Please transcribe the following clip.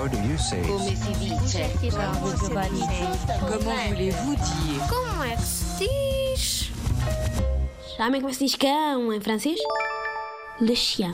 How do you say? Come si dice? Comment voulez-vous dire? Como é que se diz? Sabem como é que se diz cão em francês? Le chien.